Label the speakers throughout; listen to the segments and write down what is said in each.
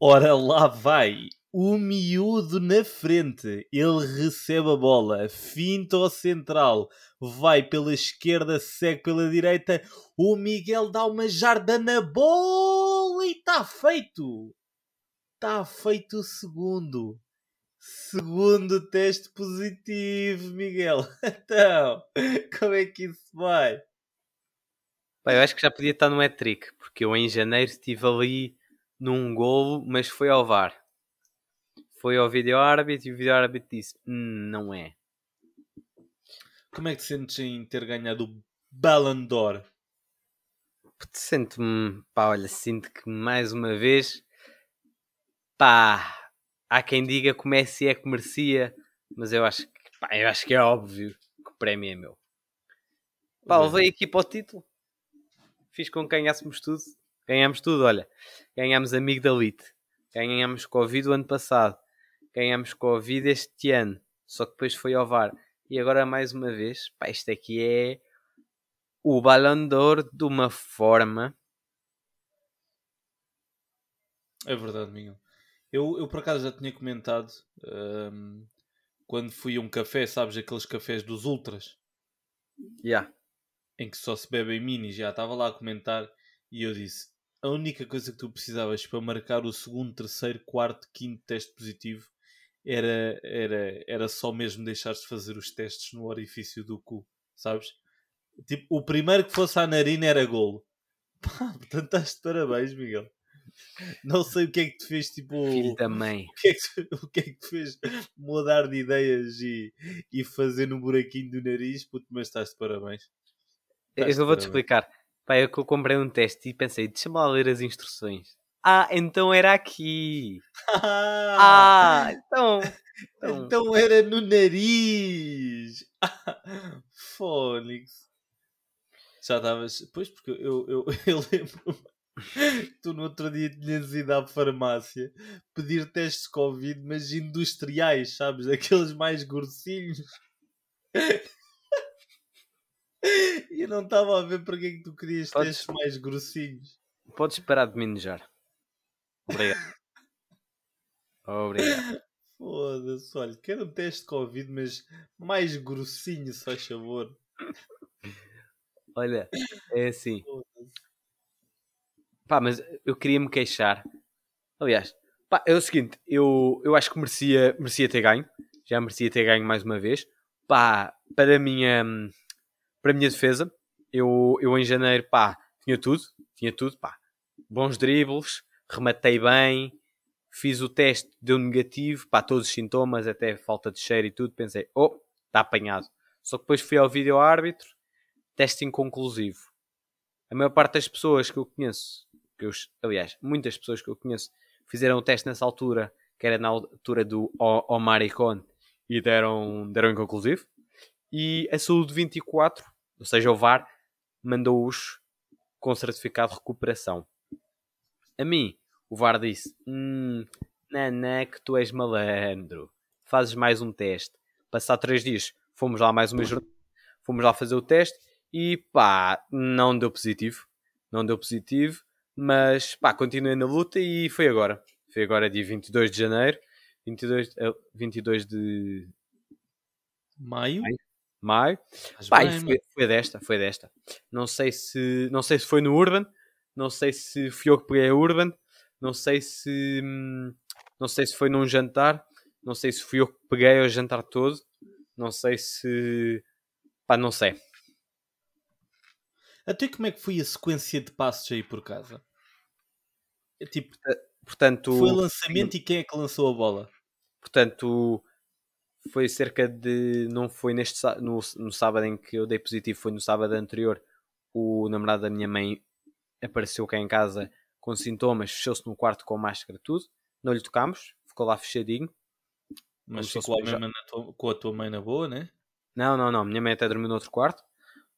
Speaker 1: Ora lá vai. O miúdo na frente. Ele recebe a bola. Finta ao central. Vai pela esquerda, segue pela direita. O Miguel dá uma jarda na bola e está feito. Está feito o segundo. Segundo teste positivo, Miguel. Então, como é que isso vai?
Speaker 2: Bem, eu acho que já podia estar no hat-trick, porque eu em janeiro estive ali num golo, mas foi ao VAR. Foi ao vídeo árbitro e o vídeo árbitro disse: "Hum, não é.
Speaker 1: Como é que te sentes em ter ganhado o Ballon d'Or?
Speaker 2: Sinto-me, pá, olha, sinto que mais uma vez, pá, há quem diga que o Messi é que merecia, mas eu acho que, pá, eu acho que é óbvio que o prémio é meu. Pá, levei aqui para o título. Fiz com que ganhássemos tudo. Ganhámos tudo, olha. Ganhámos amigo da Elite. Ganhámos Covid o ano passado. Ganhámos Covid este ano. Só que depois foi ao VAR. E agora mais uma vez, pá, isto aqui é o Ballon d'Or de uma forma.
Speaker 1: É verdade, Miguel. Eu, eu por acaso já tinha comentado hum, quando fui a um café, sabes, aqueles cafés dos Ultras,
Speaker 2: Yeah.
Speaker 1: em que só se bebem minis, já estava lá a comentar e eu disse: a única coisa que tu precisavas para marcar o segundo, terceiro, quarto, quinto teste positivo era, era, era só mesmo deixares de fazer os testes no orifício do cu, sabes? Tipo, o primeiro que fosse à narina era golo. Pá, portanto, estás de parabéns, Miguel. Não sei o que é que te fez, tipo.
Speaker 2: Filho da mãe.
Speaker 1: O que, é que, te- o que é que te fez mudar de ideias e, e fazer no buraquinho do nariz, puto, mas estás de parabéns.
Speaker 2: Eu
Speaker 1: Estás de
Speaker 2: vou-te explicar. Pá, eu eu comprei um teste e pensei, deixa-me lá ler as instruções. Ah, então era aqui.
Speaker 1: Ah!
Speaker 2: Ah, então. então-
Speaker 1: Então era no nariz! Fónix. Já estavas. Pois, porque eu, eu, eu lembro. Tu no outro dia tinhas ido à farmácia pedir testes de Covid, mas industriais, sabes? Aqueles mais grossinhos. E eu não estava a ver para que é que tu querias
Speaker 2: Podes-
Speaker 1: testes mais grossinhos.
Speaker 2: Podes parar de me enojar. Obrigado. Obrigado.
Speaker 1: Foda-se, olha, quero um teste de Covid, mas mais grossinho, se faz favor.
Speaker 2: Olha, é assim. Pá, mas eu queria me queixar. Aliás, pá, é o seguinte, eu, eu acho que merecia, merecia ter ganho. Já merecia ter ganho mais uma vez. Pá, para a minha, para a minha defesa, eu, eu em janeiro, pá, tinha tudo. Tinha tudo, pá. Bons dribles, rematei bem, fiz o teste, deu negativo, pá, todos os sintomas, até falta de cheiro e tudo. Pensei, oh, está apanhado. Só que depois fui ao vídeo árbitro, teste inconclusivo. A maior parte das pessoas que eu conheço, que eu, aliás, muitas pessoas que eu conheço, fizeram o teste nessa altura, que era na altura do Omaricon, e deram, deram inconclusivo. E a Saúde 24, ou seja, o VAR, mandou-os com certificado de recuperação. A mim, o VAR disse: Hum, Naná, que tu és malandro, fazes mais um teste. Passar três dias, fomos lá mais uma jornada, fomos lá fazer o teste e pá, não deu positivo. Não deu positivo, mas pá, continuei na luta e foi agora. Foi agora dia 22 de janeiro, 22, eh, 22 de
Speaker 1: Maio?
Speaker 2: Maio. maio. Pá,
Speaker 1: bem,
Speaker 2: foi,
Speaker 1: mano.
Speaker 2: foi desta, foi desta. Não sei se, não sei se foi no Urban, não sei se fui eu que peguei a Urban, não sei se, hum, não sei se foi num jantar, não sei se fui eu que peguei o jantar todo, não sei se, pá, não sei.
Speaker 1: Até como é que foi a sequência de passos aí por casa? É tipo,
Speaker 2: Portanto,
Speaker 1: foi lançamento e quem é que lançou a bola?
Speaker 2: portanto, foi cerca de, não foi neste, no, no sábado em que eu dei positivo, foi no sábado anterior, o namorado da minha mãe apareceu cá em casa com sintomas, fechou-se no quarto com máscara tudo, não lhe tocámos, ficou lá fechadinho.
Speaker 1: Mas ficou lá tua- com a tua mãe na boa, né?
Speaker 2: Não, não, não, minha mãe até dormiu no outro quarto,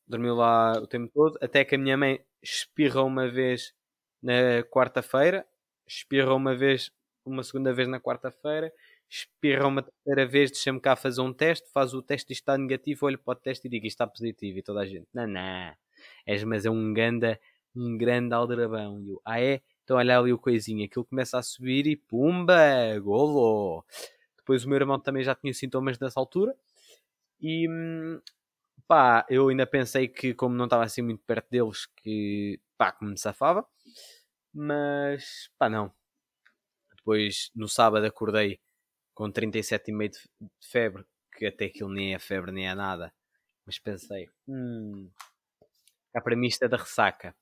Speaker 2: dormiu lá o tempo todo, até que a minha mãe espirra uma vez na quarta-feira, espirra uma vez, uma segunda vez na quarta-feira espirra uma terceira vez, deixa-me cá fazer um teste, faz o teste e está negativo, olho para o teste e digo isto está positivo. E toda a gente, não, não, és, mas é um ganda, um grande aldrabão. E eu, ah é? Então olha ali o coisinho, aquilo começa a subir e pumba, golo. Depois o meu irmão também já tinha sintomas nessa altura. E pá, eu ainda pensei que como não estava assim muito perto deles, que pá, que me safava. Mas pá, não. Depois no sábado acordei com 37,5 de febre, que até aquilo nem é febre nem é nada. Mas pensei, hum, cá para mim isto é da ressaca.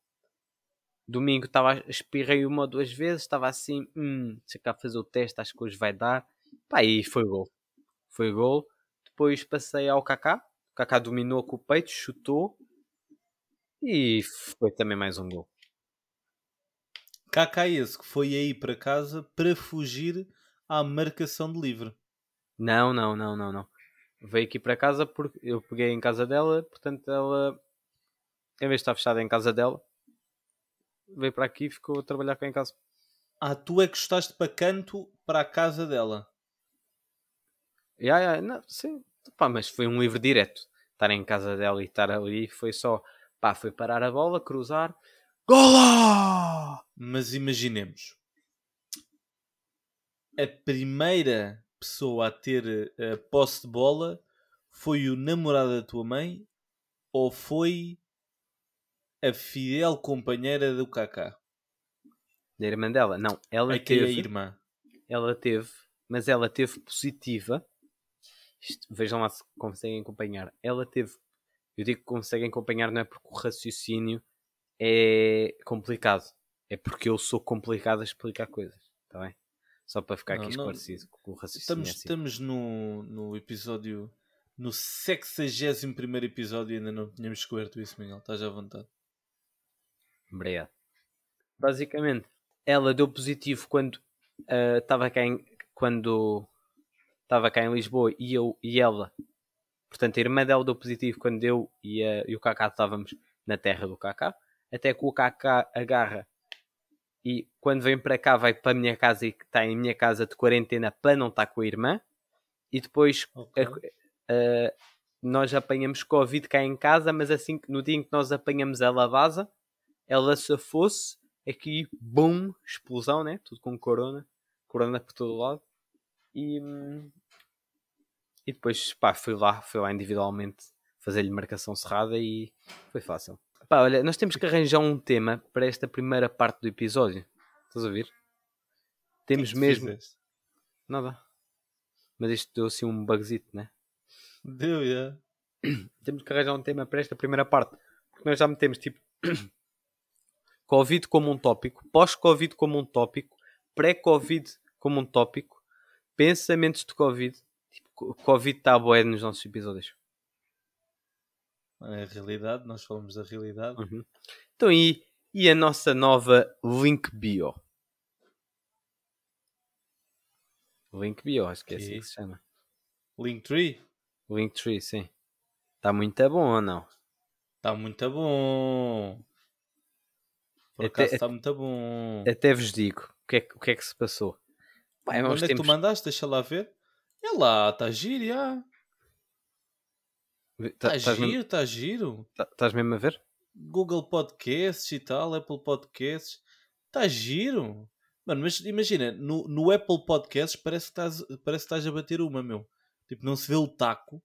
Speaker 2: Domingo estava, espirrei uma ou duas vezes, estava assim, hum, deixa cá fazer o teste, acho que hoje vai dar. Pá, e foi gol. Foi gol. Depois passei ao Kaká. O Kaká dominou com o peito, chutou. E foi também mais um gol.
Speaker 1: Esse que foi aí para casa para fugir à marcação de livre.
Speaker 2: Não, não, não, não, não. Veio aqui para casa porque eu peguei em casa dela, portanto ela, em vez de estar fechada em casa dela, veio para aqui e ficou a trabalhar cá em casa.
Speaker 1: Ah, tu é que estás para canto para a casa dela.
Speaker 2: Yeah, yeah, não, sim, pá, mas foi um livre direto. Estar em casa dela e estar ali foi só, pá, foi parar a bola, cruzar, gola!
Speaker 1: Mas imaginemos, a primeira pessoa a ter a posse de bola foi o namorado da tua mãe ou foi a fiel companheira do Kaká?
Speaker 2: Da irmã dela? Não, ela
Speaker 1: que é
Speaker 2: teve.
Speaker 1: a irmã.
Speaker 2: Ela teve, mas ela teve positiva. Isto, vejam lá se conseguem acompanhar. Ela teve. Eu digo que conseguem acompanhar não é porque o raciocínio é complicado. É porque eu sou complicado a explicar coisas. Está bem? Só para ficar
Speaker 1: Não,
Speaker 2: aqui
Speaker 1: não.
Speaker 2: esclarecido com o raciocínio.
Speaker 1: Estamos,
Speaker 2: assim.
Speaker 1: estamos no, no episódio. No 61 episódio e ainda não tínhamos descoberto isso, Miguel. Estás à vontade.
Speaker 2: Obrigado. Basicamente, ela deu positivo quando ah, estava cá em quando estava cá em Lisboa e eu e ela. Portanto, a irmã dela deu positivo quando eu e, a- e o Kaká estávamos na terra do Kaká. Até que o Kaká agarra e quando vem para cá vai para a minha casa e que está em minha casa de quarentena para não estar com a irmã. E depois
Speaker 1: Ok.
Speaker 2: Uh, nós apanhamos Covid cá em casa, mas assim que- no dia em que nós apanhamos ela vaza, ela se fosse aqui, bum, explosão, né? Tudo com corona, corona por todo lado. E, e depois, pá, fui lá, fui lá individualmente fazer-lhe marcação cerrada e foi fácil. Pá, olha, nós temos que arranjar um tema para esta primeira parte do episódio. Estás a ver? Temos
Speaker 1: que
Speaker 2: mesmo.
Speaker 1: fizeste?
Speaker 2: Nada. Mas isto deu assim um bugzito, né?
Speaker 1: Deu, já.
Speaker 2: temos que arranjar um tema para esta primeira parte. Porque nós já metemos tipo Covid como um tópico, pós-Covid como um tópico, pré-Covid como um tópico, pensamentos de Covid. Tipo, co- Covid está a boé nos nossos episódios.
Speaker 1: A realidade, nós falamos da realidade.
Speaker 2: Uhum. Então, e, e a nossa nova Link Bio? Link Bio, acho que é assim que se chama.
Speaker 1: Linktree
Speaker 2: Linktree, sim. Está muito bom ou não?
Speaker 1: está muito bom. Por
Speaker 2: Até-
Speaker 1: acaso está muito bom.
Speaker 2: Até vos digo o que é, que- o que, é que se passou. Uns
Speaker 1: Onde é que tu mandaste? Deixa lá ver. É lá, está giro, já.
Speaker 2: Tá- mesmo,
Speaker 1: giro, está giro.
Speaker 2: tá- estás mesmo a ver?
Speaker 1: Google Podcasts e tal, Apple Podcasts. Está giro. Mano, mas imagina, no, no Apple Podcasts parece que, estás, parece que estás a bater uma, meu. Tipo, não se vê o taco.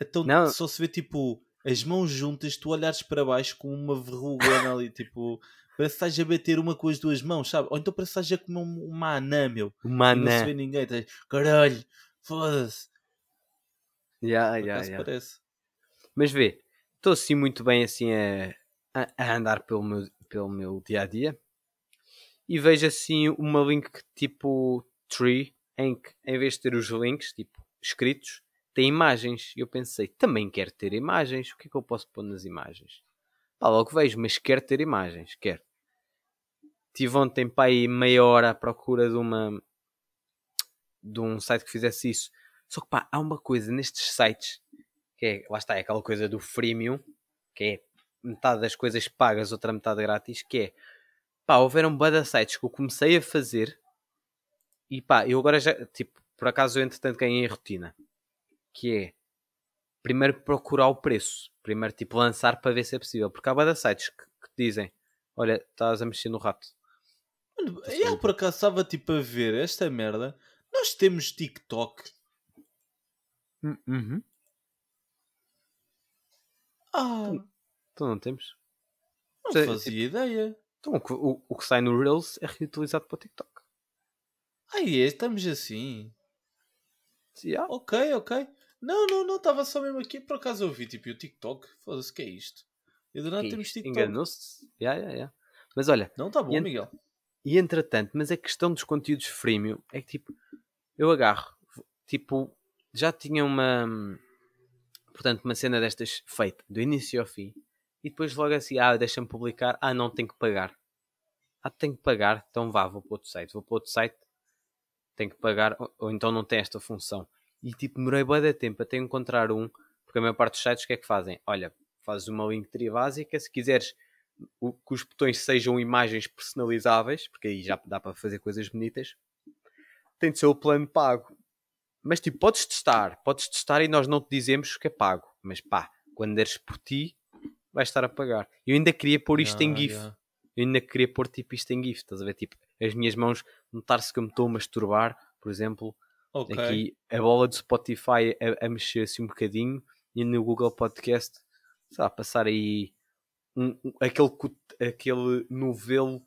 Speaker 1: Então
Speaker 2: Não.
Speaker 1: só se vê tipo as mãos juntas, tu olhares para baixo com uma verrugona ali, tipo, parece que estás a bater uma com as duas mãos, sabe? Ou então parece que estás a comer um- uma anã, meu.
Speaker 2: Uma
Speaker 1: E não se
Speaker 2: anã.
Speaker 1: vê ninguém. Estás, caralho, foda-se. Por
Speaker 2: ya,
Speaker 1: acaso
Speaker 2: ya.
Speaker 1: parece.
Speaker 2: Mas vê, estou assim muito bem assim a, a- a andar pelo meu, pelo meu dia a dia e vejo assim uma link tipo tree em que em vez de ter os links tipo escritos tem imagens. E eu pensei, também quero ter imagens. O que é que eu posso pôr nas imagens? Pá, logo vejo, mas quero ter imagens, quero. Tive ontem para aí meia hora à procura de uma de um site que fizesse isso. Só que pá, há uma coisa nestes sites que é, lá está, é aquela coisa do freemium, que é metade das coisas pagas, outra metade grátis, que é pá, houveram de sites que eu comecei a fazer e pá, eu agora já, tipo, por acaso eu entretanto ganhei a rotina. Que é primeiro procurar o preço. Primeiro tipo lançar para ver se é possível. Porque há vários sites que, que dizem, olha, estás a mexer no rato.
Speaker 1: Mano, eu por acaso estava tipo a ver esta merda. Nós temos TikTok.
Speaker 2: Uhum.
Speaker 1: Ah,
Speaker 2: Então não temos.
Speaker 1: não
Speaker 2: sei,
Speaker 1: fazia ideia.
Speaker 2: Então o que, o, o que sai no Reels é reutilizado para o TikTok.
Speaker 1: Ai, é, estamos assim.
Speaker 2: Yeah.
Speaker 1: Ok, ok. Não, não, não, estava só mesmo aqui. Por acaso eu vi tipo o TikTok. Foda-se, que é isto? E do nada temos? TikTok.
Speaker 2: Enganou-se. Yeah, yeah, yeah. Mas olha,
Speaker 1: Não, tá bom,
Speaker 2: E ent-
Speaker 1: Miguel.
Speaker 2: E entretanto, mas a questão dos conteúdos freemium é que tipo, eu agarro, tipo, já tinha uma, portanto, uma cena destas feita do início ao fim e depois logo assim, ah, deixa-me publicar, ah, não, tenho que pagar. Ah, tenho que pagar, então vá, vou para outro site, vou para outro site, tenho que pagar, ou, ou então não tem esta função. E tipo, demorei bué de tempo até encontrar um, porque a maior parte dos sites o que é que fazem? Olha, fazes uma Linktree básica, se quiseres o- que os botões sejam imagens personalizáveis, porque aí já dá para fazer coisas bonitas, tem de ser o plano pago. Mas tipo, podes testar, podes testar e nós não te dizemos que é pago. Mas pá, quando deres por ti, vais estar a pagar. Eu ainda queria pôr isto em
Speaker 1: Ah,
Speaker 2: GIF.
Speaker 1: yeah.
Speaker 2: Eu ainda queria pôr tipo isto em GIF, estás a ver? Tipo, as minhas mãos notar-se que eu me estou a masturbar, por exemplo,
Speaker 1: Ok.
Speaker 2: aqui a bola do Spotify a, a mexer assim um bocadinho e no Google Podcast, sei lá, passar aí um, um- aquele, aquele novelo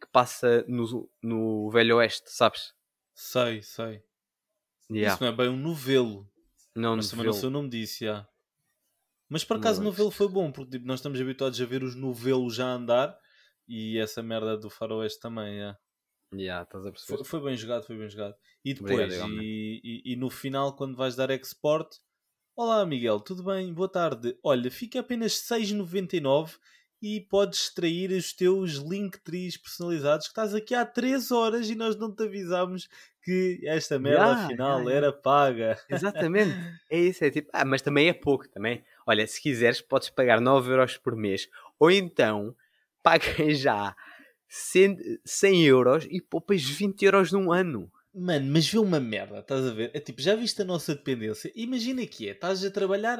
Speaker 2: que passa no, no Velho Oeste, sabes?
Speaker 1: Sei, sei.
Speaker 2: Yeah.
Speaker 1: Isso não é bem um novelo.
Speaker 2: Não,
Speaker 1: mas também não
Speaker 2: novelo.
Speaker 1: sei o nome disso, já. Mas por acaso o
Speaker 2: Não,
Speaker 1: novelo foi bom, porque tipo, nós estamos habituados a ver os novelos já andar e essa merda do faroeste também, já.
Speaker 2: Yeah, estás a perceber?
Speaker 1: Foi, foi bem jogado, foi bem jogado. E depois,
Speaker 2: Obrigado,
Speaker 1: e, e, e no final, quando vais dar export, olá Miguel, tudo bem? Boa tarde. Olha, fica apenas 6,99 e podes extrair os teus Linktrees personalizados que estás aqui há 3 horas e nós não te avisámos que esta merda
Speaker 2: Yeah,
Speaker 1: afinal
Speaker 2: yeah, yeah.
Speaker 1: era paga.
Speaker 2: Exatamente. É isso, é tipo, ah, mas também é pouco também. Olha, se quiseres, podes pagar 9 euros por mês ou então paga já 100, 100 euros e poupas 20 euros num ano.
Speaker 1: Mano, mas vê uma merda, estás a ver? É tipo, já viste a nossa dependência? Imagina que é, estás a trabalhar,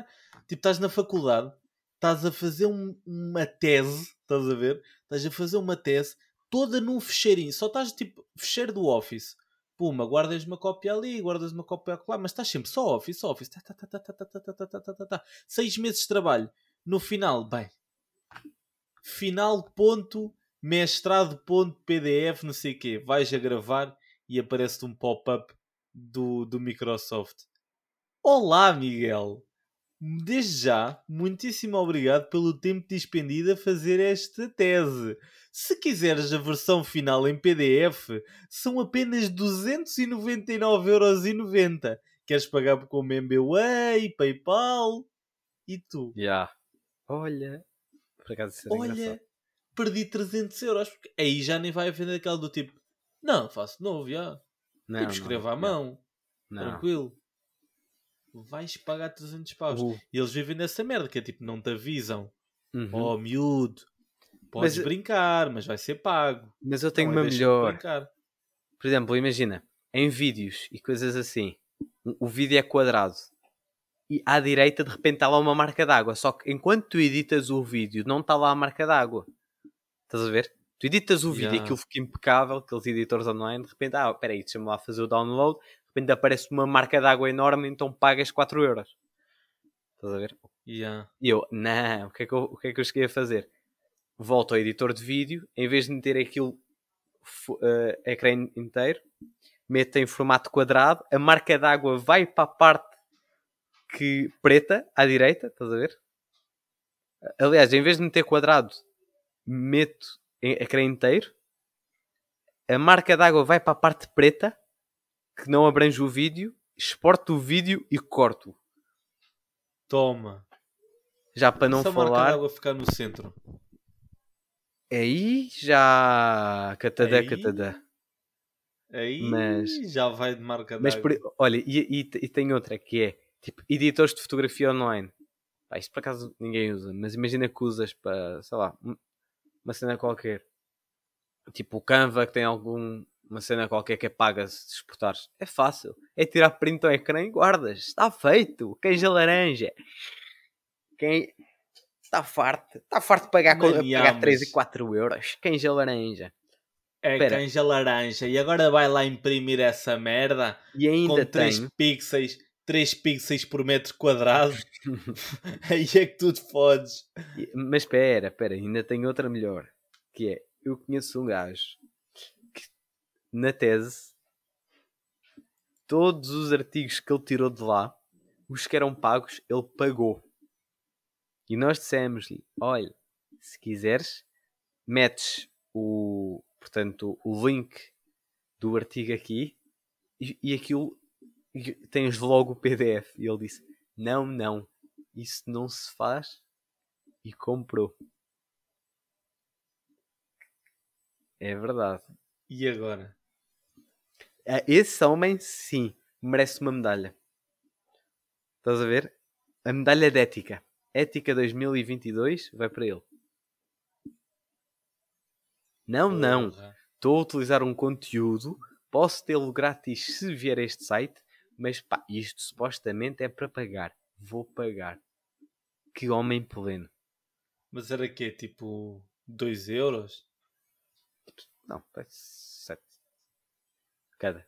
Speaker 1: tipo, estás na faculdade, estás a fazer um- uma tese, estás a ver? Estás a fazer uma tese toda num fecheirinho, só estás tipo, fecheiro do Office. Puma, guardas uma cópia ali, guardas uma cópia lá, mas estás sempre só Office, só Office. Tá, tá, tá, tá, tá, tá, tá, tá, tá, tá, tá, tá. Seis meses de trabalho. No final, bem, final ponto, mestrado ponto, PDF, não sei o quê. Vais a gravar e aparece-te um pop-up do, do Microsoft. Olá, Miguel! Desde já, muitíssimo obrigado pelo tempo dispendido a fazer esta tese. Se quiseres a versão final em PDF, são apenas 299,90€. Queres pagar com MBWay, PayPal? E tu?
Speaker 2: Já. Olha. Por acaso isso era
Speaker 1: Olha,
Speaker 2: engraçado.
Speaker 1: perdi 300 euros. Porque aí já nem vai haver aquela do tipo, não, faço de novo, já.
Speaker 2: Não,
Speaker 1: tipo, escrevo à
Speaker 2: não,
Speaker 1: mão,
Speaker 2: Não.
Speaker 1: tranquilo. Vais pagar 300 paus.
Speaker 2: Uh,
Speaker 1: E eles vivem nessa merda, que é tipo, não te avisam.
Speaker 2: uhum.
Speaker 1: Oh, miúdo, podes
Speaker 2: Mas-
Speaker 1: brincar, mas vai ser pago.
Speaker 2: Mas eu tenho
Speaker 1: Não,
Speaker 2: uma melhor. Por exemplo, imagina, em vídeos e coisas assim, o, vídeo é quadrado e à direita de repente está lá uma marca d'água. Só que enquanto tu editas o vídeo, não está lá a marca d'água. Estás a ver? Tu editas o vídeo e
Speaker 1: Yeah.
Speaker 2: aquilo fica impecável, aqueles editores online, de repente, ah, espera aí, deixa-me lá fazer o download, de repente aparece uma marca d'água enorme, então pagas 4 euros. Estás a ver?
Speaker 1: Yeah.
Speaker 2: E eu, não, o que, é que eu, o que é que eu cheguei a fazer? Volto ao editor de vídeo, em vez de meter aquilo eh, ecrã inteiro, meto em formato quadrado, a marca d'água vai para a parte que, preta, à direita, estás a ver? Aliás, em vez de meter quadrado, meto em ecrã inteiro, a marca d'água vai para a parte preta, que não abrange o vídeo, exporto o vídeo e corto.
Speaker 1: Toma.
Speaker 2: Já para não
Speaker 1: Se a marca
Speaker 2: falar.
Speaker 1: d'água ficar no centro.
Speaker 2: Aí já. Catadã,
Speaker 1: Aí-. Aí
Speaker 2: Mas-
Speaker 1: já vai de marca
Speaker 2: Mas por- olha, e, e- e tem outra que é tipo editores de fotografia online. Pá, isto por acaso ninguém usa, mas imagina que usas para, sei lá, um- uma cena qualquer. Tipo o Canva que tem algum. Uma cena qualquer que é paga se exportares. É fácil. É tirar print ao ecrã e guardas. Está feito. Queijo laranja. Quem está farto. Está farto de pagar, co-
Speaker 1: Mano,
Speaker 2: pagar
Speaker 1: mas-
Speaker 2: 3 e 4 euros. Queijo laranja.
Speaker 1: É
Speaker 2: Espera.
Speaker 1: canja laranja. E agora vai lá imprimir essa merda
Speaker 2: E ainda
Speaker 1: com 3
Speaker 2: tem.
Speaker 1: pixels, 3 pixels por metro quadrado. Aí é que tu te fodes.
Speaker 2: Mas espera, espera, ainda tem outra melhor. Que é, eu conheço um gajo na tese todos os artigos que ele tirou de lá, os que eram pagos, ele pagou. E nós dissemos-lhe, olha, se quiseres, metes o, portanto, o link do artigo aqui e, e aquilo e tens logo o PDF. E ele disse, não, não, isso não se faz e comprou. É verdade.
Speaker 1: E agora?
Speaker 2: Ah, Esse homem, sim, merece uma medalha. Estás a ver? A medalha de ética. Ética 2022 vai para ele. Não, não.
Speaker 1: Porra.
Speaker 2: Estou a utilizar um conteúdo. Posso tê-lo grátis se vier a este site. Mas pá, isto supostamente é para pagar. Vou pagar. Que homem pleno.
Speaker 1: Mas era quê? Tipo 2 euros?
Speaker 2: Não, parece. Cada.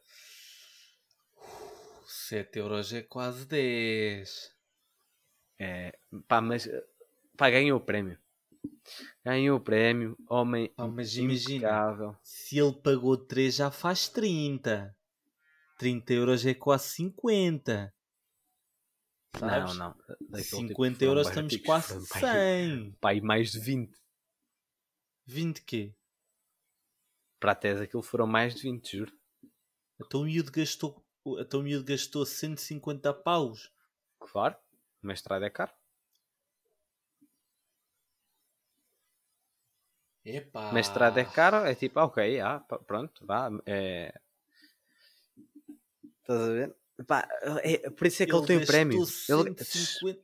Speaker 1: 7 euros é quase 10.
Speaker 2: É, pá, mas eh, pá, ganhou o prémio. Ganhou o prémio, homem
Speaker 1: Pá, mas imagina. Se ele pagou 3 já faz 30. 30 euros é quase 50.
Speaker 2: Não,
Speaker 1: Sabes?
Speaker 2: não. daquele tipo
Speaker 1: 50
Speaker 2: foram
Speaker 1: euros estamos quase
Speaker 2: foram, pá,
Speaker 1: 100.
Speaker 2: Pá, e mais de 20.
Speaker 1: 20 quê?
Speaker 2: Para a tese aquilo foram mais de 20, juro.
Speaker 1: Então o miúdo gastou, então o miúdo gastou 150 paus.
Speaker 2: Claro, o mestrado é caro.
Speaker 1: Epá.
Speaker 2: O mestrado é caro, é tipo, ah, ok, ah, pronto, vá. É... Estás a ver? Pá, é, por isso é que ele, tem o prémio. Ele,
Speaker 1: 150...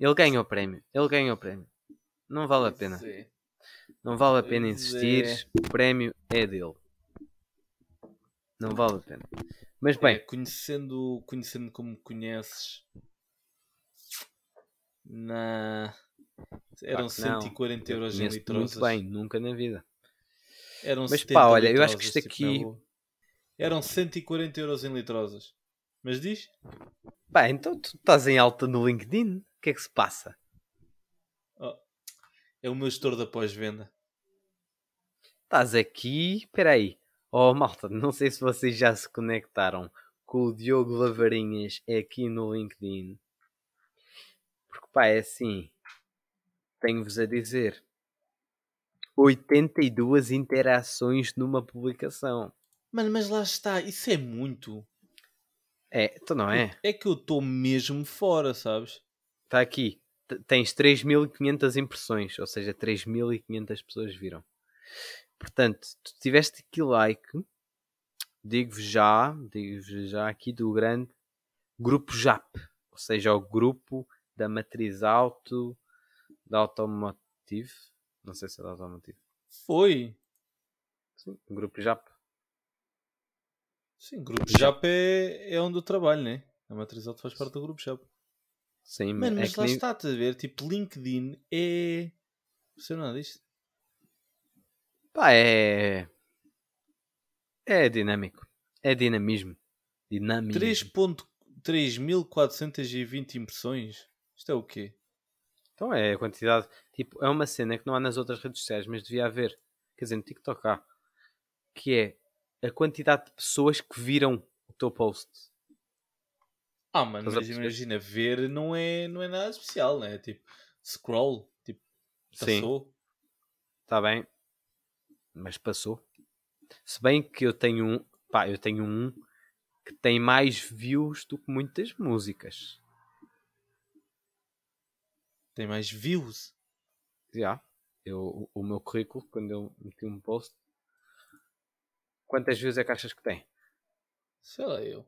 Speaker 2: ele ganha o prémio. Ele ganha o prémio. Não vale a pena.
Speaker 1: É.
Speaker 2: Não vale a pena insistir. O prémio é dele. Não vale a pena. Mas
Speaker 1: É,
Speaker 2: bem,
Speaker 1: conhecendo, conhecendo como conheces, na... eram
Speaker 2: Claro que não.
Speaker 1: 140
Speaker 2: eu
Speaker 1: euros em litrosas.
Speaker 2: muito bem, nunca na vida.
Speaker 1: Eram
Speaker 2: Mas
Speaker 1: 70
Speaker 2: pá, olha, eu acho que isto
Speaker 1: tipo,
Speaker 2: aqui-.
Speaker 1: Eram 140 euros em litrosas. Mas diz?
Speaker 2: Pá, então tu estás em alta no LinkedIn? O que é que se passa?
Speaker 1: Oh, é o meu gestor da pós-venda.
Speaker 2: Estás aqui, espera aí. Oh malta, não sei se vocês já se conectaram com o Diogo Lavarinhas aqui no LinkedIn. Porque pá, é assim. Tenho-vos a dizer. 82 interações numa publicação.
Speaker 1: Mano, mas lá está, isso é muito.
Speaker 2: É, então não é?
Speaker 1: É que eu estou mesmo fora, sabes?
Speaker 2: Está aqui. T- Tens 3.500 impressões, ou seja, 3.500 pessoas viram. Portanto, tu tiveste aqui like, digo-vos já, digo-vos já aqui do grande grupo JAP, ou seja, o grupo da matriz auto da Automotive. Não sei se é da Automotive.
Speaker 1: Foi.
Speaker 2: Sim, o grupo JAP.
Speaker 1: Sim, grupo JAP é, é onde eu trabalho, né? A matriz auto faz parte do grupo JAP.
Speaker 2: Sim,
Speaker 1: Mano,
Speaker 2: é
Speaker 1: mas
Speaker 2: que
Speaker 1: lá
Speaker 2: nem-
Speaker 1: está, a ver? Tipo, LinkedIn é. Não sei nada disto.
Speaker 2: Pá, é. É dinâmico. É dinamismo. Dinamismo.
Speaker 1: 3.3420 impressões. Isto é o quê?
Speaker 2: Então é a quantidade. Tipo, é uma cena que não há nas outras redes sociais, mas devia haver. Quer dizer, no TikTok há. Que é a quantidade de pessoas que viram o teu post.
Speaker 1: Ah, mano, mas imagina, ver não é, não é nada especial, né? Tipo, scroll, tipo,
Speaker 2: Sim,
Speaker 1: passou.
Speaker 2: está bem. Mas passou. Se bem que eu tenho um. Pá, eu tenho um que tem mais views do que muitas músicas.
Speaker 1: Tem mais views.
Speaker 2: Já. Eu, o- meu currículo, quando eu meti um post. Quantas views é que achas que tem?
Speaker 1: Sei lá, eu.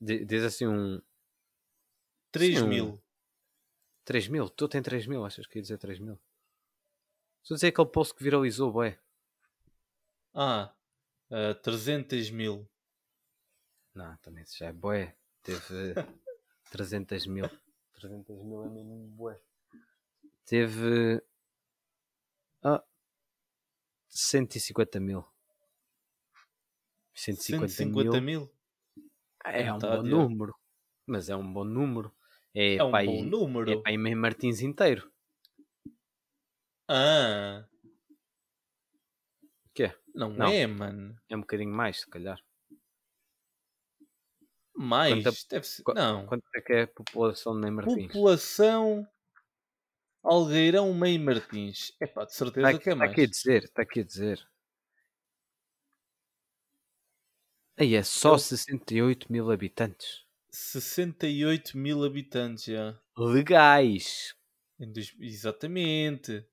Speaker 2: Di- Diz assim um.
Speaker 1: 3
Speaker 2: Sim, um-
Speaker 1: mil.
Speaker 2: 3 mil? Tu tem 3 mil, achas que ia dizer 3 mil? Estou a dizer aquele post que viralizou, bué.
Speaker 1: Ah, Uh, 300 mil.
Speaker 2: Não, também isso já é boé. Teve 300 mil. 300 mil é mesmo boé. Teve. Ah, 150 mil. 150,
Speaker 1: 150
Speaker 2: mil.
Speaker 1: mil?
Speaker 2: É um bom
Speaker 1: já.
Speaker 2: número. Mas é um bom número. É,
Speaker 1: É um
Speaker 2: para
Speaker 1: bom número.
Speaker 2: é para meio Martins inteiro.
Speaker 1: Ah,
Speaker 2: quê?
Speaker 1: não,
Speaker 2: Não.
Speaker 1: é, mano.
Speaker 2: É um bocadinho mais, se calhar.
Speaker 1: Mais,
Speaker 2: Quanta-
Speaker 1: deve ser.
Speaker 2: qu-
Speaker 1: Não.
Speaker 2: Quanto é que é a população de Ney Martins?
Speaker 1: População Algueirão Meio Martins. É pá, de certeza
Speaker 2: Está
Speaker 1: que é
Speaker 2: tá
Speaker 1: mais.
Speaker 2: aqui a dizer, está aqui a dizer. Aí é só
Speaker 1: Eu-
Speaker 2: 68 mil habitantes.
Speaker 1: 68 mil habitantes já.
Speaker 2: Legais.
Speaker 1: Dois- Exatamente.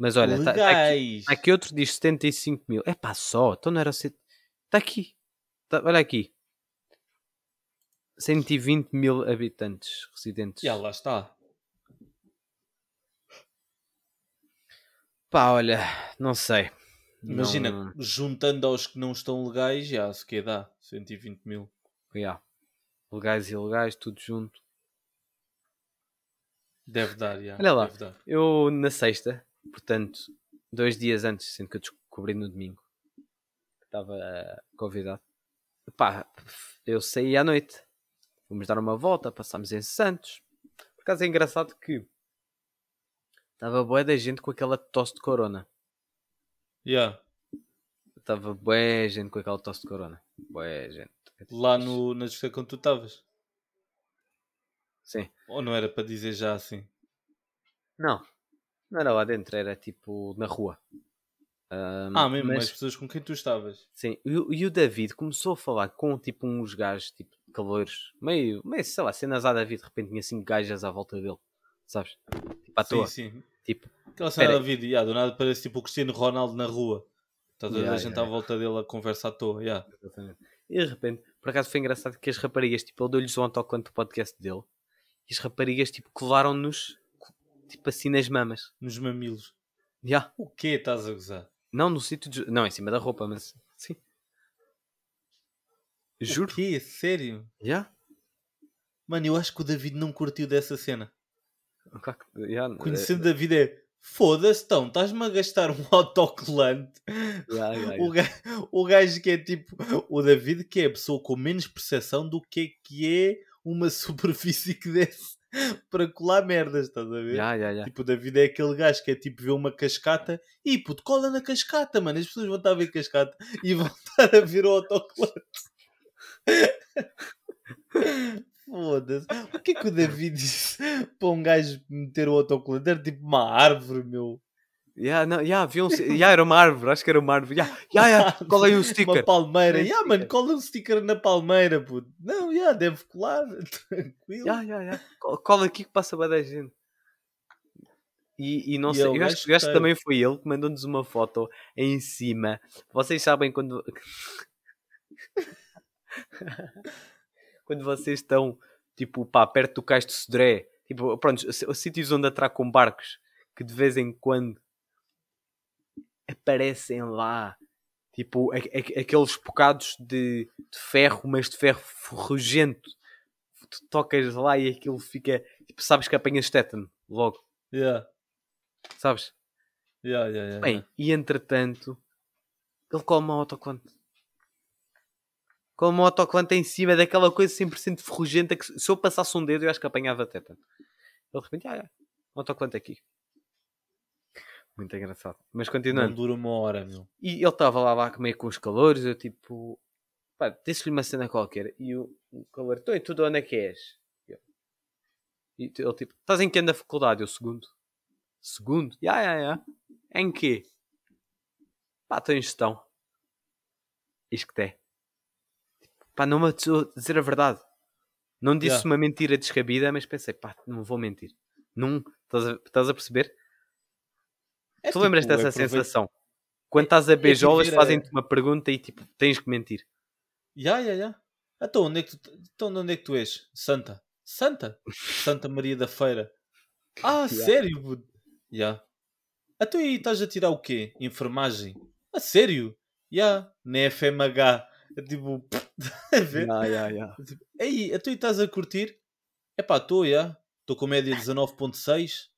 Speaker 2: Mas olha, está aqui,
Speaker 1: Legais.
Speaker 2: tá aqui outro diz 75 mil. É pá, só. Então não era. Está aqui. Tá- olha aqui. 120 mil habitantes residentes.
Speaker 1: Já lá está.
Speaker 2: Pá, olha, não sei.
Speaker 1: Imagina,
Speaker 2: Não-
Speaker 1: juntando aos que não estão legais, já se que dá 120 mil.
Speaker 2: Yeah. Legais e ilegais, tudo junto.
Speaker 1: Deve dar, já.
Speaker 2: Olha lá.
Speaker 1: Dar.
Speaker 2: Eu na sexta, portanto, dois dias antes, sendo que eu descobri no domingo, que estava eh, convidado. Pá, eu saí à noite. Fomos dar uma volta, passámos em Santos. Por acaso é engraçado que estava boa da gente com aquela tosse de corona.
Speaker 1: Já.
Speaker 2: Estava boa gente com aquela tosse de corona. Boa gente.
Speaker 1: Lá no, na discoteca onde tu estavas.
Speaker 2: Sim.
Speaker 1: Ou não era para dizer já assim?
Speaker 2: Não, não era lá dentro, era tipo na rua. Ahm,
Speaker 1: Ah, mesmo,
Speaker 2: mas-
Speaker 1: as pessoas com quem tu estavas.
Speaker 2: Sim, e, o- e o David começou a falar com tipo uns gajos, tipo, calores, meio, meio, sei lá, cenas a David, de repente tinha cinco gajas à volta dele, sabes? Tipo, à toa.
Speaker 1: Sim, sim.
Speaker 2: Tipo,
Speaker 1: Aquela cena da vida, já, do nada parece tipo o Cristiano Ronaldo na rua. Estás a ver
Speaker 2: Ya,
Speaker 1: a gente
Speaker 2: ya,
Speaker 1: à volta dele a conversa à toa, já.
Speaker 2: exatamente. E de repente, por acaso foi engraçado que as raparigas, tipo, ele deu-lhes um autocolante do podcast dele, e as raparigas, tipo, colaram-nos, tipo, assim nas mamas.
Speaker 1: Nos mamilos.
Speaker 2: Já.
Speaker 1: O que estás a gozar?
Speaker 2: Não no sítio de... Não, em cima da roupa, mas... Sim. Juro.
Speaker 1: O quê? Sério?
Speaker 2: Já?
Speaker 1: Mano, eu acho que o David não curtiu dessa cena.
Speaker 2: Já,
Speaker 1: Conhecendo o David é... Foda-se, então, estás-me a gastar um autocolante.
Speaker 2: já, já.
Speaker 1: O gajo, o gajo que é tipo... O David que é a pessoa com menos percepção do que é que é uma superfície que desce para colar merdas, estás a ver?
Speaker 2: Já, já, já.
Speaker 1: Tipo, o David é aquele gajo que é tipo ver uma cascata e puto, cola na cascata, mano. As pessoas vão estar a ver cascata e vão estar a ver o autocolante. Foda-se. O que é que o David disse para um gajo meter o autocolante? Era tipo uma árvore, meu.
Speaker 2: Ya, não, ya, havia um, ya, era uma árvore, acho que era uma árvore. Ya, ya, ya, colei um
Speaker 1: Uma
Speaker 2: sticker.
Speaker 1: palmeira.
Speaker 2: Um
Speaker 1: Ya,
Speaker 2: sticker.
Speaker 1: mano, cola um sticker na palmeira, puto. Não, já, deve colar. Tranquilo.
Speaker 2: Ya, ya. Co- Cola aqui que passa bem da gente. E, e não
Speaker 1: E
Speaker 2: sei,
Speaker 1: é
Speaker 2: eu acho,
Speaker 1: que
Speaker 2: eu acho que
Speaker 1: tem.
Speaker 2: também foi ele que mandou-nos uma foto em cima. Vocês sabem quando. quando vocês estão, tipo, pá, perto do cais de Sodré, tipo, pronto, os- os sítios onde atracam barcos, que de vez em quando aparecem lá, tipo, a- a- aqueles bocados de, de ferro, mas de ferro ferrugento. Tu tocas lá e aquilo fica, tipo, sabes que apanhas tétano, logo,
Speaker 1: Ya,
Speaker 2: sabes?
Speaker 1: ya, ya, ya,
Speaker 2: Bem, e entretanto, ele come uma autocolante. Com uma autocolante em cima daquela coisa 100% ferrugenta que se eu passasse um dedo eu acho que apanhava tétano. Ele de repente, ah, é, um autocolante aqui. Muito engraçado. Mas
Speaker 1: Não
Speaker 2: continuando.
Speaker 1: dura uma hora, meu.
Speaker 2: E ele estava lá, lá meio com os calores, eu tipo, pá, disse-lhe uma cena qualquer. E o, o calor, então, e tu de onde é que és? E eu- ele tipo, estás em que ano da faculdade? Eu, segundo. Segundo? Ya, ya, ya. Em quê? Pá, estou em gestão. Isto que tem. Pá, não me atesou dizer a verdade. Não disse
Speaker 1: Ya.
Speaker 2: uma mentira descabida, mas pensei, pá, não vou mentir. Não, estás a, estás a perceber?
Speaker 1: É
Speaker 2: tu lembras
Speaker 1: tipo,
Speaker 2: dessa
Speaker 1: aproveit-
Speaker 2: sensação? Quando estás a beijolas,
Speaker 1: ver a-
Speaker 2: fazem-te uma pergunta e tipo, tens que mentir.
Speaker 1: Ya, ya, ya. Então onde, é que tu, então de onde é que tu és? Santa. Santa? Santa Maria da Feira. Ah,
Speaker 2: Ya.
Speaker 1: sério? Ya. Então aí estás a tirar o quê? Enfermagem? A sério? Ya, na FMH. É tipo, a ver?
Speaker 2: Ya, ya, ya.
Speaker 1: Tipo, Ei, tu estás a curtir? Epá, estou, já. Estou com média 19.6.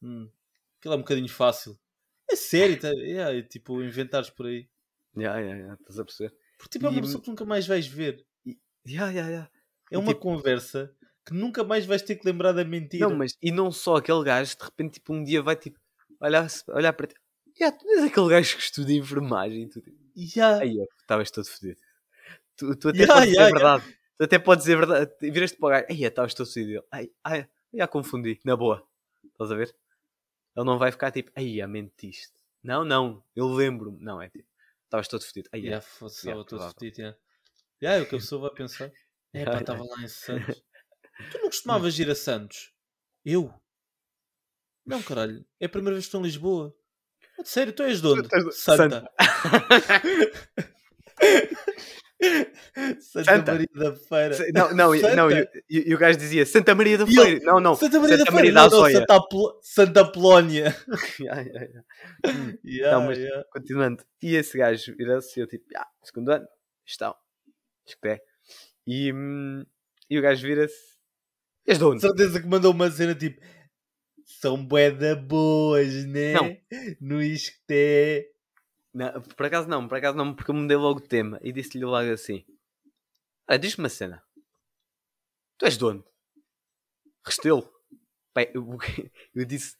Speaker 1: Hum, aquilo é um bocadinho fácil. É sério, tá, yeah, é tipo, inventares por aí.
Speaker 2: Ya, ya, ya, estás a perceber?
Speaker 1: Porque tipo, é uma
Speaker 2: E-
Speaker 1: pessoa que nunca mais vais ver.
Speaker 2: Ya, ya, ya.
Speaker 1: É
Speaker 2: E,
Speaker 1: uma
Speaker 2: tipo-
Speaker 1: conversa que nunca mais vais ter que lembrar da mentira.
Speaker 2: Não, mas e não só aquele gajo, de repente, tipo, um dia vai tipo olhar, olhar para ti. Ya, tu és aquele gajo que estuda enfermagem. e Tu, tipo,
Speaker 1: Ya.
Speaker 2: Aí, estavas todo fodido. Tu, tu até
Speaker 1: Ya,
Speaker 2: podes
Speaker 1: ya,
Speaker 2: dizer
Speaker 1: ya.
Speaker 2: verdade. Tu até podes dizer verdade. Viraste para o gajo. Aí, estavas todo fodido. Ai, ai, já confundi. Na boa. Estás a ver? Ele não vai ficar tipo, aí, mentiste. Não, não. Eu lembro-me. Não, é tipo, estavas todo fodido. Aí,
Speaker 1: Ya,
Speaker 2: é.
Speaker 1: estava todo fedido, ya. Ya, é o que a pessoa vai pensar. É pá, estava lá em Santos. Tu não costumavas ir a Santos? Eu? Não, caralho. É a primeira vez que estou em Lisboa. É de sério, tu és de onde?
Speaker 2: De-
Speaker 1: Santa. Santa,
Speaker 2: Santa.
Speaker 1: Maria da Feira.
Speaker 2: Não, não, e- não e, o gajo dizia Santa Maria da
Speaker 1: eu,
Speaker 2: Feira. Não, não.
Speaker 1: Santa Maria da
Speaker 2: Santa
Speaker 1: Feira.
Speaker 2: Maria da
Speaker 1: não, não. Santa, Apol- Santa Apolónia.
Speaker 2: Ya, ya, ya.
Speaker 1: Ya,
Speaker 2: Não, mas-
Speaker 1: ya.
Speaker 2: Continuando. E esse gajo vira-se e eu tipo, ah, segundo ano, estão. Acho que é. E, hum, e o gajo vira-se. És De onde?
Speaker 1: certeza que mandou uma cena tipo são boeda boas, né?
Speaker 2: Não.
Speaker 1: No Isqueté.
Speaker 2: Não, por acaso não, por acaso não, porque eu mudei logo o tema e disse-lhe logo assim: Olha, diz-me uma cena. Tu és de onde? Restelo. Pai, eu, eu disse.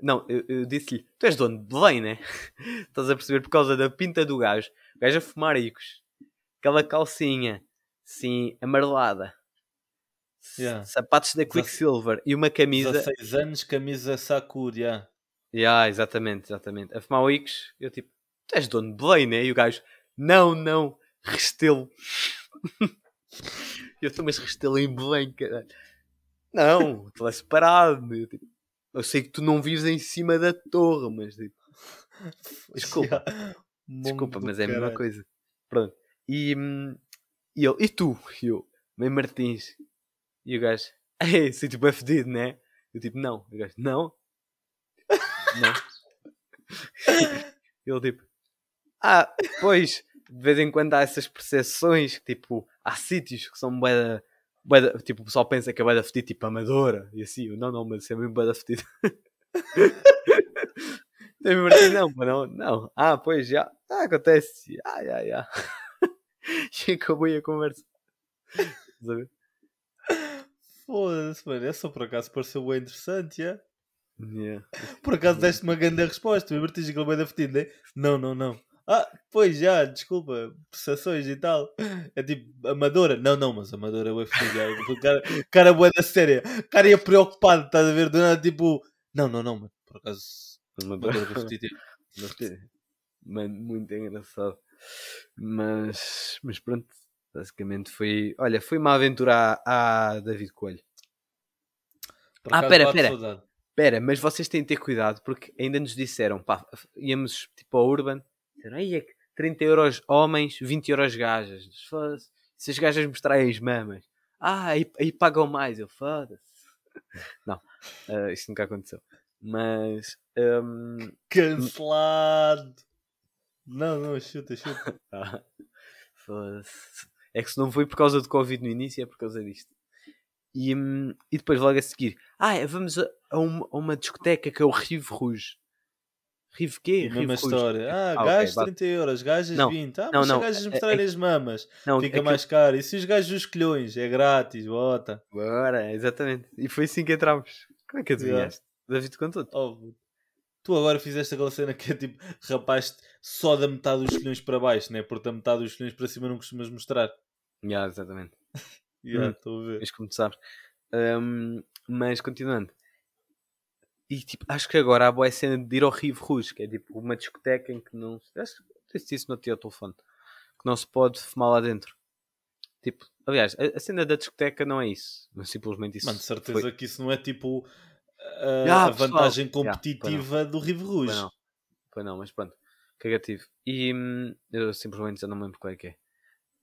Speaker 2: Não, eu, eu disse-lhe: Tu és de onde? De Belém, né? Estás a perceber? Por causa da pinta do gajo. O gajo a fumar icos. Aquela calcinha, assim, amarelada.
Speaker 1: Yeah.
Speaker 2: Sapatos da Quicksilver e uma camisa.
Speaker 1: 16 anos, camisa Sakura. ya.
Speaker 2: Yeah, exatamente, exatamente. A fumar o Icos, eu tipo, tu és dono de Belém, né? E o gajo, não, não, Restelo. eu estou, mas Restelo em Belém, caralho. Não, tu é separado. Eu, tipo, eu sei que tu não vives em cima da torre, mas tipo, Desculpa. Desculpa, mas é a mesma coisa. Pronto. E, hum, e ele, e tu? E eu, Mãe Martins. E o gajo, ei, sei tipo é fedido, né? Eu tipo, não. E o gajo, não. não. ele tipo, ah, pois, de vez em quando há essas percepções que tipo, há sítios que são bué bué da- tipo, o pessoal pensa que é bué da fedido, tipo Amadora, e assim, eu, não, não, mas isso é mesmo bué da fedido. Tem Martins, não, mas não, não. Ah, pois, já, ah, acontece, ah, já, já. Acabou aí a conversa.
Speaker 1: Foda-se, mano. Essa por acaso pareceu bem interessante, ya.
Speaker 2: Yeah.
Speaker 1: Por acaso deste uma grande resposta. O Bertinho aquele bem da fedida, né? Não, não, não. Ah, pois já, desculpa, percepções e tal. É tipo, amadora. Não, não, mas amadora é fedida. O cara, cara é bué da séria. O cara ia preocupado, estás a ver? Do nada, tipo, não, não, não, mas por acaso, amadora é.
Speaker 2: Mas, Mano, muito engraçado. Mas, mas pronto, basicamente foi. Olha, foi uma aventura a, a David Coelho.
Speaker 1: Por
Speaker 2: Ah, pera, pera.
Speaker 1: saudade.
Speaker 2: Espera, mas vocês têm de ter cuidado porque ainda nos disseram, pá, íamos tipo ao Urban, disseram, aí é que 30 euros homens, 20 euros gajas. Se as gajas mostrarem as mamas, ah, aí, aí pagam mais. Eu foda-se. Não, eh, isso nunca aconteceu. Mas, hum,
Speaker 1: Cancelado. Não, não, chuta, chuta.
Speaker 2: Ah, Foda-se. É que se não foi por causa do Covid no início, é por causa disto. E, hum, e depois logo a seguir, ah, é, vamos a, a uma, a uma discoteca que é o Rive Rouge. Rive quê?
Speaker 1: Mesma
Speaker 2: Rive Rouge.
Speaker 1: história. Ah,
Speaker 2: Ah,
Speaker 1: gajos
Speaker 2: vá.
Speaker 1: 30 euros, gajas
Speaker 2: Não,
Speaker 1: 20. Ah,
Speaker 2: não,
Speaker 1: mas se
Speaker 2: não,
Speaker 1: as gajas
Speaker 2: é-
Speaker 1: mostrarem
Speaker 2: é-
Speaker 1: as mamas,
Speaker 2: Não,
Speaker 1: fica
Speaker 2: aquilo-
Speaker 1: mais caro. E se os gajos os colhões, é grátis, bota.
Speaker 2: Bora, exatamente. E foi assim que entramos. Como é que adivinhaste? David contou
Speaker 1: Óbvio. Tu agora fizeste aquela cena que é tipo, rapaz, só da metade dos colhões para baixo, né? Porque da metade dos colhões para cima não costumas mostrar.
Speaker 2: yeah, exatamente.
Speaker 1: Yeah,
Speaker 2: Hum.
Speaker 1: Estou a ver.
Speaker 2: Mas como tu sabes. Hum, mas continuando. E tipo, acho que agora há boa cena de ir ao Rive Rouge, que é tipo uma discoteca em que não. Acho que disse isso no teu telefone. Que não se pode fumar lá dentro. Tipo, aliás, a, a cena da discoteca não é isso. Mas simplesmente isso.
Speaker 1: Mano, de certeza
Speaker 2: foi-
Speaker 1: que isso não é tipo a,
Speaker 2: Ah,
Speaker 1: a
Speaker 2: pessoal.
Speaker 1: vantagem
Speaker 2: Yeah,
Speaker 1: competitiva do Rive Rouge.
Speaker 2: Foi não. Foi não, mas pronto. Cagativo. E hum, eu simplesmente já não me lembro qual é que é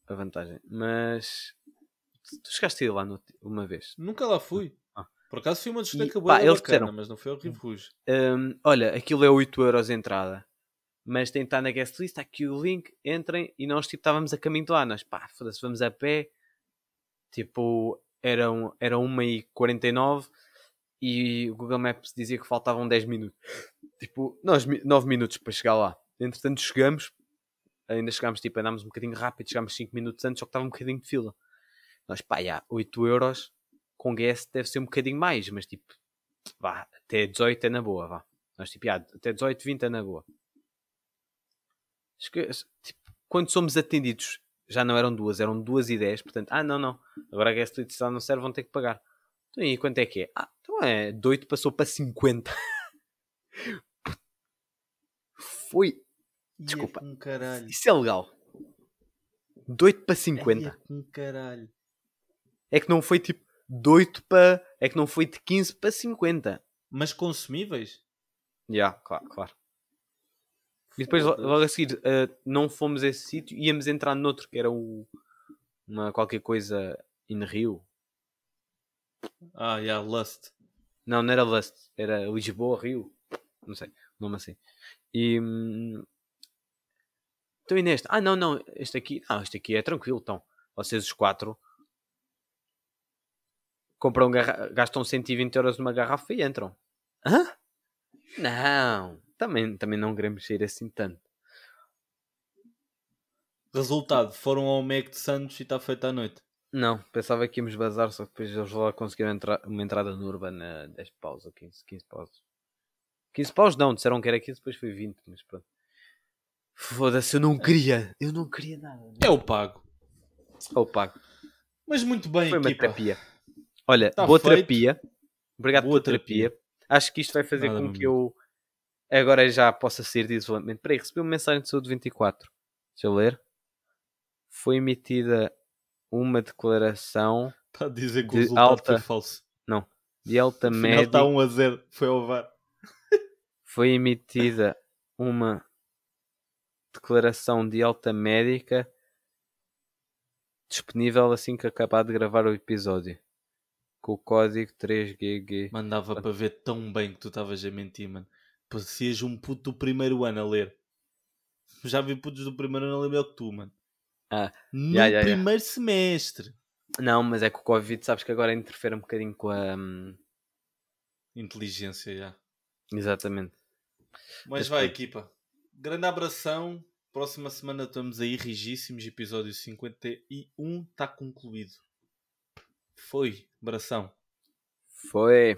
Speaker 2: a vantagem. Mas tu chegaste a ir lá no- uma vez.
Speaker 1: Nunca lá fui. Por acaso fui uma discoteca boa
Speaker 2: pá, eles
Speaker 1: bacana,
Speaker 2: disseram-
Speaker 1: mas não foi ao Rive Rouge.
Speaker 2: Hum, olha, aquilo é 8€ a entrada. mas tem que estar na guest list, está aqui o link, entrem, e nós tipo estávamos a caminho de lá, nós pá, foda-se, vamos a pé, tipo, eram, era 1h49 e o Google Maps dizia que faltavam 10 minutos, tipo, nós 9 minutos para chegar lá, entretanto chegamos, ainda chegámos, tipo, andámos um bocadinho rápido, chegámos 5 minutos antes, só que estava um bocadinho de fila, nós pá, já, 8 euros, com guest deve ser um bocadinho mais, mas tipo, vá, até 18 é na boa, vá. Nós tipo, já, até 18, 20 é na boa. Tipo, quando somos atendidos, já não eram duas, eram duas e dez, portanto, ah, não, não, agora a guest eletricidade não serve, vão ter que pagar. Então, e quanto é que é? Ah, então é, de 8 passou para 50. Foi. Desculpa.
Speaker 1: É
Speaker 2: Isso é legal. De 8 para 50.
Speaker 1: É,
Speaker 2: é que não foi tipo de 8 para. É que não foi de 15 para 50.
Speaker 1: Mas consumíveis?
Speaker 2: Já, yeah, claro, claro. E depois, logo a seguir, uh, não fomos a esse sítio, íamos entrar noutro, que era o, uma qualquer coisa in Rio.
Speaker 1: Ah, yeah, Lust.
Speaker 2: Não, não era Lust, era Lisboa, Rio. Não sei, nome assim. E. Hum, então, e neste? Ah, não, não, este aqui, não, este aqui é tranquilo. Então, vocês os quatro compram, gastam 120 euros numa garrafa e entram. Hã? Não, também, também não queremos sair assim tanto.
Speaker 1: Resultado, foram ao Mac de Santos e está feito à noite.
Speaker 2: Não, pensava que íamos bazar, só que depois eles lá conseguiram entrar, uma entrada no Urbana 10 paus ou 15, 15 paus. 15 paus não, disseram que era 15, depois foi 20, mas pronto. Foda-se, eu não queria, eu não queria nada.
Speaker 1: É o pago.
Speaker 2: É o pago.
Speaker 1: Mas muito bem,
Speaker 2: Foi
Speaker 1: uma
Speaker 2: equipa. terapia. Olha, tá boa feito. terapia. Obrigado boa pela terapia. terapia. Acho que isto vai fazer Nada com que eu agora já possa sair de isolamento. Peraí, recebi uma mensagem de saúde 24. Deixa eu ler. Foi emitida uma declaração.
Speaker 1: Está a dizer que o resultado alta... foi falso.
Speaker 2: Não. De alta média.
Speaker 1: está 1 a 0. Foi ao VAR.
Speaker 2: foi emitida uma declaração de alta médica disponível assim que acabar de gravar o episódio com o código 3GG.
Speaker 1: Mandava para ver tão bem que tu estavas a mentir, mano. Parecias um puto do primeiro ano a ler. Já vi putos do primeiro ano a ler melhor que tu, mano.
Speaker 2: Ah,
Speaker 1: no yeah, yeah, primeiro yeah. semestre.
Speaker 2: Não, mas é que o Covid, sabes que agora interfere um bocadinho com a hum...
Speaker 1: inteligência, já.
Speaker 2: Exatamente.
Speaker 1: Mas, vai, equipa. Grande abração. Próxima semana estamos aí rigíssimos. Episódio 51 está concluído. Foi, Bração.
Speaker 2: Foi.